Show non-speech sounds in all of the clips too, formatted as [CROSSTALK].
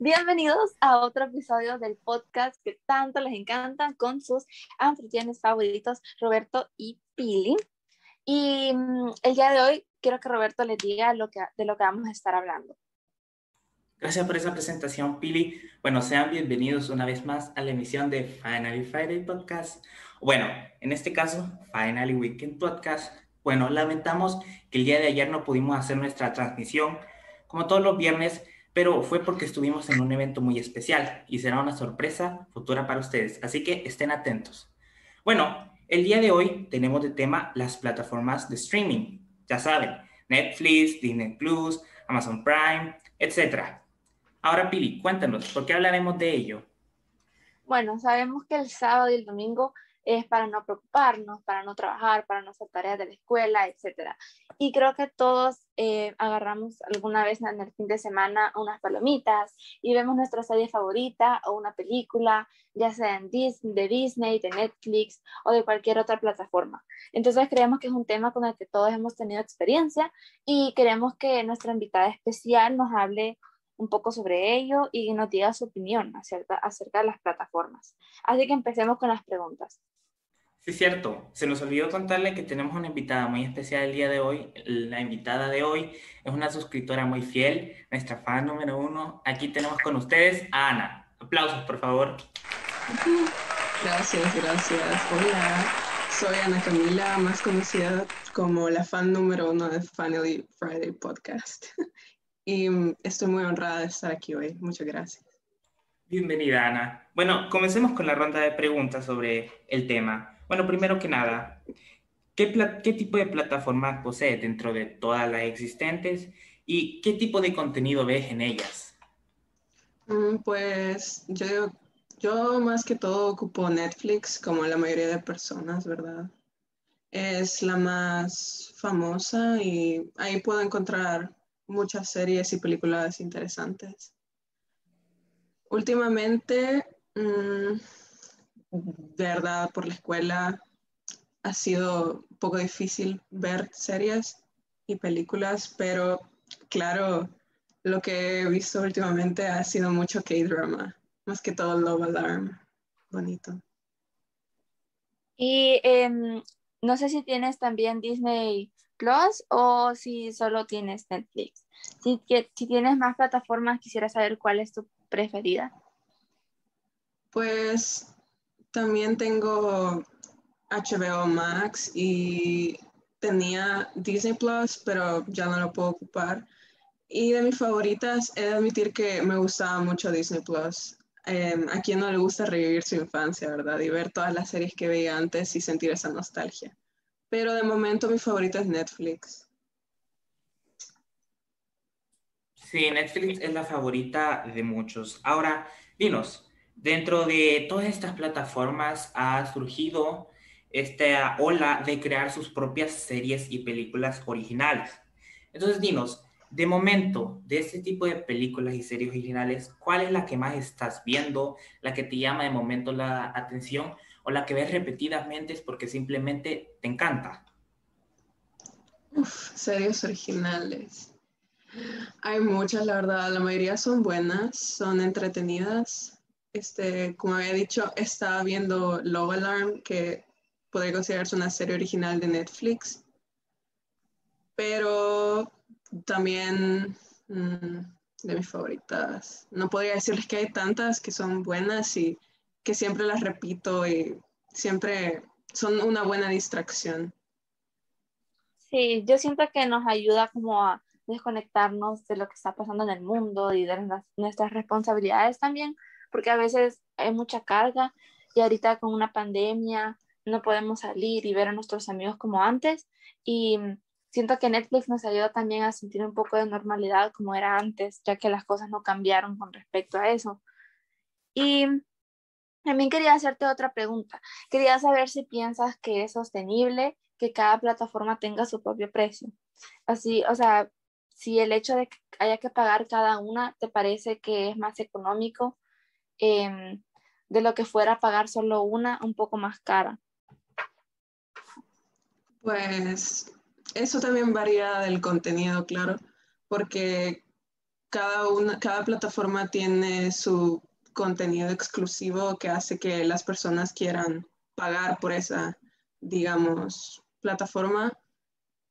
Bienvenidos a otro episodio del podcast que tanto les encantan con sus anfitriones favoritos, Roberto y Pili. Y mm, el día de hoy quiero que Roberto les diga lo que, de lo que vamos a estar hablando. Gracias por esa presentación, Pili. Bueno, sean bienvenidos una vez más a la emisión de Finally Friday Podcast. Bueno, en este caso, Finally Weekend Podcast. Bueno, lamentamos que el día de ayer no pudimos hacer nuestra transmisión. Como todos los viernes, pero fue porque estuvimos en un evento muy especial y será una sorpresa futura para ustedes, así que estén atentos. Bueno, el día de hoy tenemos de tema las plataformas de streaming, ya saben, Netflix, Disney Plus, Amazon Prime, etc. Ahora, Pili, cuéntanos, ¿por qué hablaremos de ello? Bueno, sabemos que el sábado y el domingo es para no preocuparnos, para no trabajar, para no hacer tareas de la escuela, etc. Y creo que todos eh, agarramos alguna vez en el fin de semana unas palomitas y vemos nuestra serie favorita o una película, ya sea en Disney, de Disney, de Netflix o de cualquier otra plataforma. Entonces creemos que es un tema con el que todos hemos tenido experiencia y queremos que nuestra invitada especial nos hable un poco sobre ello y nos diga su opinión acerca, acerca de las plataformas. Así que empecemos con las preguntas. Sí, cierto. Se nos olvidó contarle que tenemos una invitada muy especial el día de hoy. La invitada de hoy es una suscriptora muy fiel, nuestra fan número uno. Aquí tenemos con ustedes a Ana. Aplausos, por favor. Gracias, gracias. Hola, soy Ana Camila, más conocida como la fan número uno de Finally Friday Podcast. [LAUGHS] Y estoy muy honrada de estar aquí hoy. Muchas gracias. Bienvenida, Ana. Bueno, comencemos con la ronda de preguntas sobre el tema. Bueno, primero que nada, ¿qué, ¿qué, tipo de plataformas posee dentro de todas las existentes y qué tipo de contenido ves en ellas? Mm, pues yo, yo más que todo ocupo Netflix, como la mayoría de personas, ¿verdad? Es la más famosa y ahí puedo encontrar muchas series y películas interesantes. Últimamente, mm, de verdad, por la escuela ha sido un poco difícil ver series y películas, pero claro, lo que he visto últimamente ha sido mucho K-drama, más que todo Love Alarm. Bonito. Y em, no sé si tienes también Disney Plus o si solo tienes Netflix. Si, si tienes más plataformas, quisiera saber cuál es tu preferida. Pues también tengo HBO Max y tenía Disney Plus, pero ya no lo puedo ocupar. Y de mis favoritas, he de admitir que me gustaba mucho Disney Plus. Em, a quien no le gusta revivir su infancia, ¿verdad? Y ver todas las series que veía antes y sentir esa nostalgia. Pero de momento mi favorita es Netflix. Sí, Netflix es la favorita de muchos. Ahora, dinos, Dentro de todas estas plataformas ha surgido esta ola de crear sus propias series y películas originales. Entonces, dinos, de momento, de este tipo de películas y series originales, ¿cuál es la que más estás viendo, la que te llama de momento la atención o la que ves repetidamente es porque simplemente te encanta? Uf, series originales. Hay muchas, la verdad, la mayoría son buenas, son entretenidas, este, como había dicho, estaba viendo Love Alarm, que podría considerarse una serie original de Netflix, pero también mm, de mis favoritas. No podría decirles que hay tantas que son buenas y que siempre las repito y siempre son una buena distracción. Sí, yo siento que nos ayuda como a desconectarnos de lo que está pasando en el mundo y de nuestras responsabilidades también, porque a veces hay mucha carga y ahorita con una pandemia no podemos salir y ver a nuestros amigos como antes y siento que Netflix nos ayuda también a sentir un poco de normalidad como era antes, ya que las cosas no cambiaron con respecto a eso. Y también quería hacerte otra pregunta. Quería saber si piensas que es sostenible que cada plataforma tenga su propio precio. Así, o sea, si el hecho de que haya que pagar cada una te parece que es más económico Em, de lo que fuera pagar solo una un poco más cara. Pues eso también varía del contenido, claro, porque cada, una, cada plataforma tiene su contenido exclusivo que hace que las personas quieran pagar por esa, digamos, plataforma.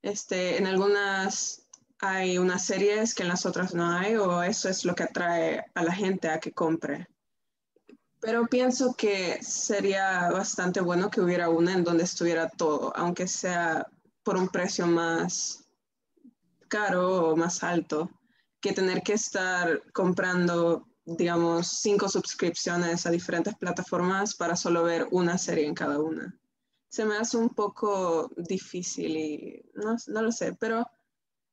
Este, en algunas hay unas series que en las otras no hay o eso es lo que atrae a la gente a que compre. Pero pienso que sería bastante bueno que hubiera una en donde estuviera todo, aunque sea por un precio más caro o más alto, que tener que estar comprando, digamos, cinco suscripciones a diferentes plataformas para solo ver una serie en cada una. Se me hace un poco difícil y no, no lo sé, pero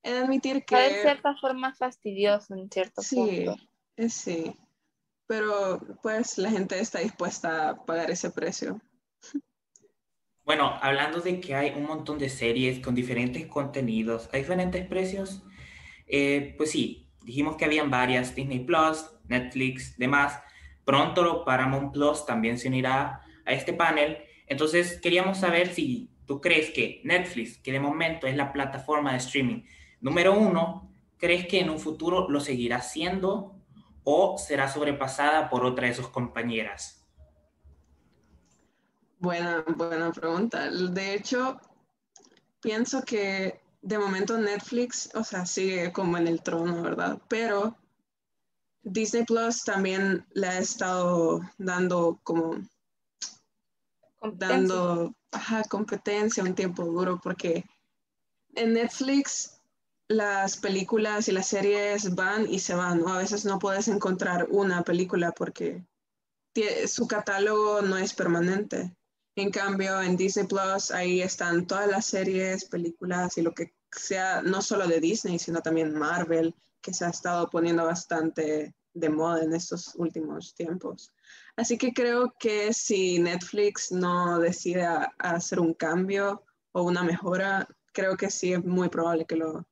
he de admitir que... De cierta forma fastidioso en cierto punto. Sí, sí, pero pues la gente está dispuesta a pagar ese precio. Bueno, hablando de que hay un montón de series con diferentes contenidos a diferentes precios, eh, pues sí, dijimos que habían varias, Disney Plus, Netflix, demás. Pronto Paramount Plus también se unirá a este panel. Entonces, queríamos saber si tú crees que Netflix, que de momento es la plataforma de streaming número uno, ¿crees que en un futuro lo seguirá siendo o será sobrepasada por otra de sus compañeras? Buena, buena pregunta. De hecho, pienso que de momento Netflix, o sea, sigue como en el trono, ¿verdad? Pero Disney Plus también le ha estado dando como dando competencia un tiempo duro porque en Netflix las películas y las series van y se van, A veces no puedes encontrar una película porque su catálogo no es permanente. En cambio, en Disney Plus, ahí están todas las series, películas y lo que sea, no solo de Disney, sino también Marvel, que se ha estado poniendo bastante de moda en estos últimos tiempos. Así que creo que si Netflix no decide hacer un cambio o una mejora, creo que sí es muy probable que lo,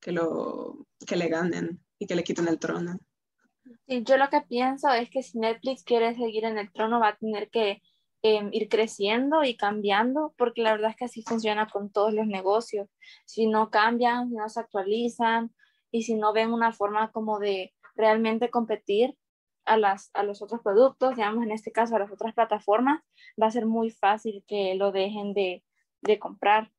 que lo que le ganen y que le quiten el trono. Yo lo que pienso es que si Netflix quiere seguir en el trono va a tener que Em, ir creciendo y cambiando, porque la verdad es que así funciona con todos los negocios. Si no cambian, si no se actualizan y si no ven una forma como de realmente competir a, las, a los otros productos, digamos en este caso a las otras plataformas, va a ser muy fácil que lo dejen de, de comprar.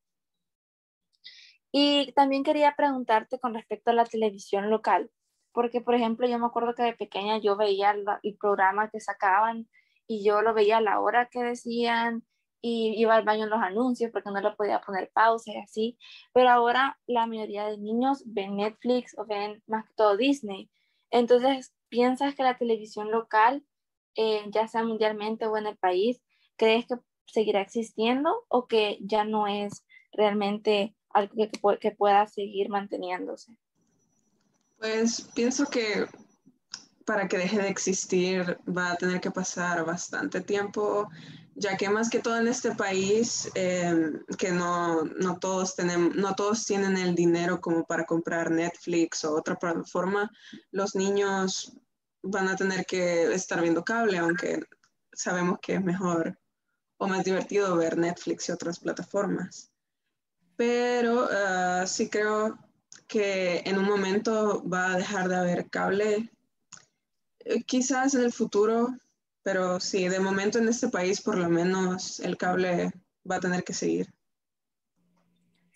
Y también quería preguntarte con respecto a la televisión local, porque por ejemplo yo me acuerdo que de pequeña yo veía el programa que sacaban y yo lo veía a la hora que decían y iba al baño en los anuncios porque no le podía poner pausa y así. Pero ahora la mayoría de niños ven Netflix o ven más que todo Disney. Entonces, ¿piensas que la televisión local, eh, ya sea mundialmente o en el país, crees que seguirá existiendo o que ya no es realmente algo que, pueda seguir manteniéndose? Pues pienso que para que deje de existir va a tener que pasar bastante tiempo, ya que más que todo en este país, em, que no, no, todos tenemos, no todos tienen el dinero como para comprar Netflix o otra plataforma, los niños van a tener que estar viendo cable, aunque sabemos que es mejor o más divertido ver Netflix y otras plataformas. Pero ah, sí creo que en un momento va a dejar de haber cable eh, quizás en el futuro, pero sí, de momento en este país por lo menos el cable va a tener que seguir.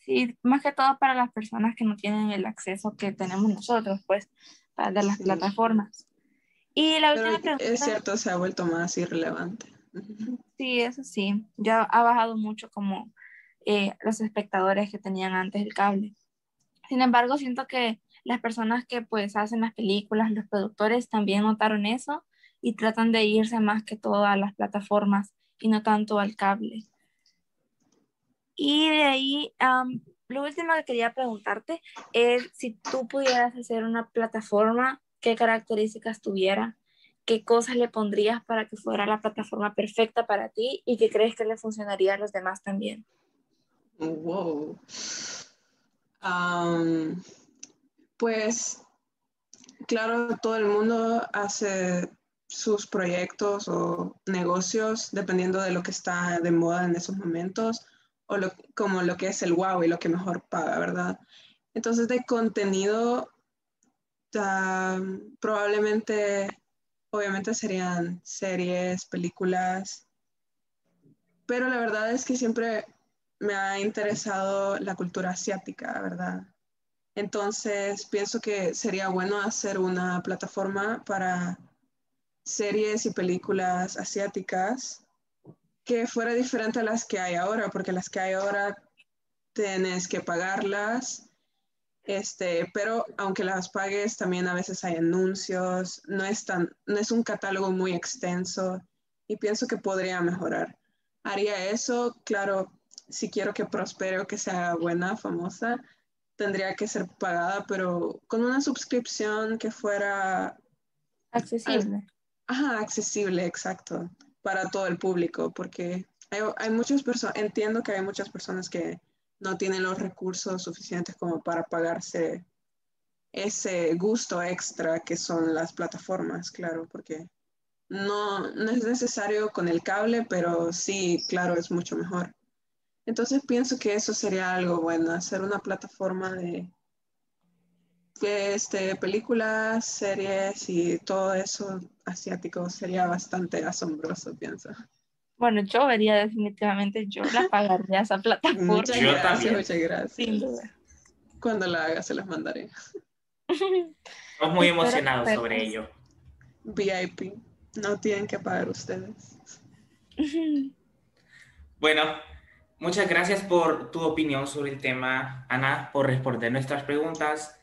Sí, más que todo para las personas que no tienen el acceso que tenemos nosotros, pues, de las plataformas. Y la última pregunta... Es cierto, se ha vuelto más irrelevante. Sí, eso sí, ya ha bajado mucho como eh, los espectadores que tenían antes el cable. Sin embargo, siento que las personas que pues hacen las películas, los productores también notaron eso y tratan de irse más que todo a las plataformas y no tanto al cable. Y de ahí, lo último que quería preguntarte es si tú pudieras hacer una plataforma, ¿qué características tuviera? ¿Qué cosas le pondrías para que fuera la plataforma perfecta para ti y qué crees que le funcionaría a los demás también? Wow. Pues claro, todo el mundo hace sus proyectos o negocios dependiendo de lo que está de moda en esos momentos o como lo que es el wow y lo que mejor paga, ¿verdad? Entonces de contenido probablemente, obviamente serían series, películas, pero la verdad es que siempre me ha interesado la cultura asiática, ¿verdad? Entonces, pienso que sería bueno hacer una plataforma para series y películas asiáticas que fuera diferente a las que hay ahora, porque las que hay ahora tienes que pagarlas, este, pero aunque las pagues, también a veces hay anuncios, no es, tan, no es un catálogo muy extenso y pienso que podría mejorar. Haría eso, claro, si quiero que prospere o que sea buena, famosa, tendría que ser pagada, pero con una suscripción que fuera accesible. Ajá, accesible, exacto, para todo el público, porque hay, hay muchas personas, entiendo que hay muchas personas que no tienen los recursos suficientes como para pagarse ese gusto extra que son las plataformas, claro, porque no, no es necesario con el cable, pero sí, claro, es mucho mejor. Entonces pienso que eso sería algo bueno, hacer una plataforma de este, películas, series y todo eso asiático sería bastante asombroso, pienso. Bueno, yo vería definitivamente, yo la [LAUGHS] pagaría esa plataforma. Muchas gracias, muchas gracias. Sin duda. Cuando la haga se las mandaré. [LAUGHS] Estamos muy emocionados sobre ello. VIP, no tienen que pagar ustedes. [LAUGHS] Bueno, Muchas gracias por tu opinión sobre el tema, Ana, por responder nuestras preguntas.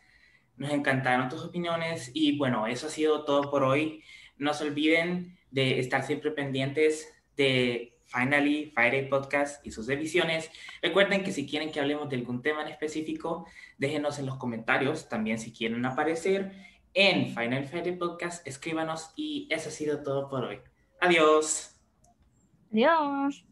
Nos encantaron tus opiniones y bueno, eso ha sido todo por hoy. No se olviden de estar siempre pendientes de Finally Friday Podcast y sus ediciones. Recuerden que si quieren que hablemos de algún tema en específico, déjenos en los comentarios. También si quieren aparecer en Final Friday Podcast, escríbanos y eso ha sido todo por hoy. Adiós. Adiós.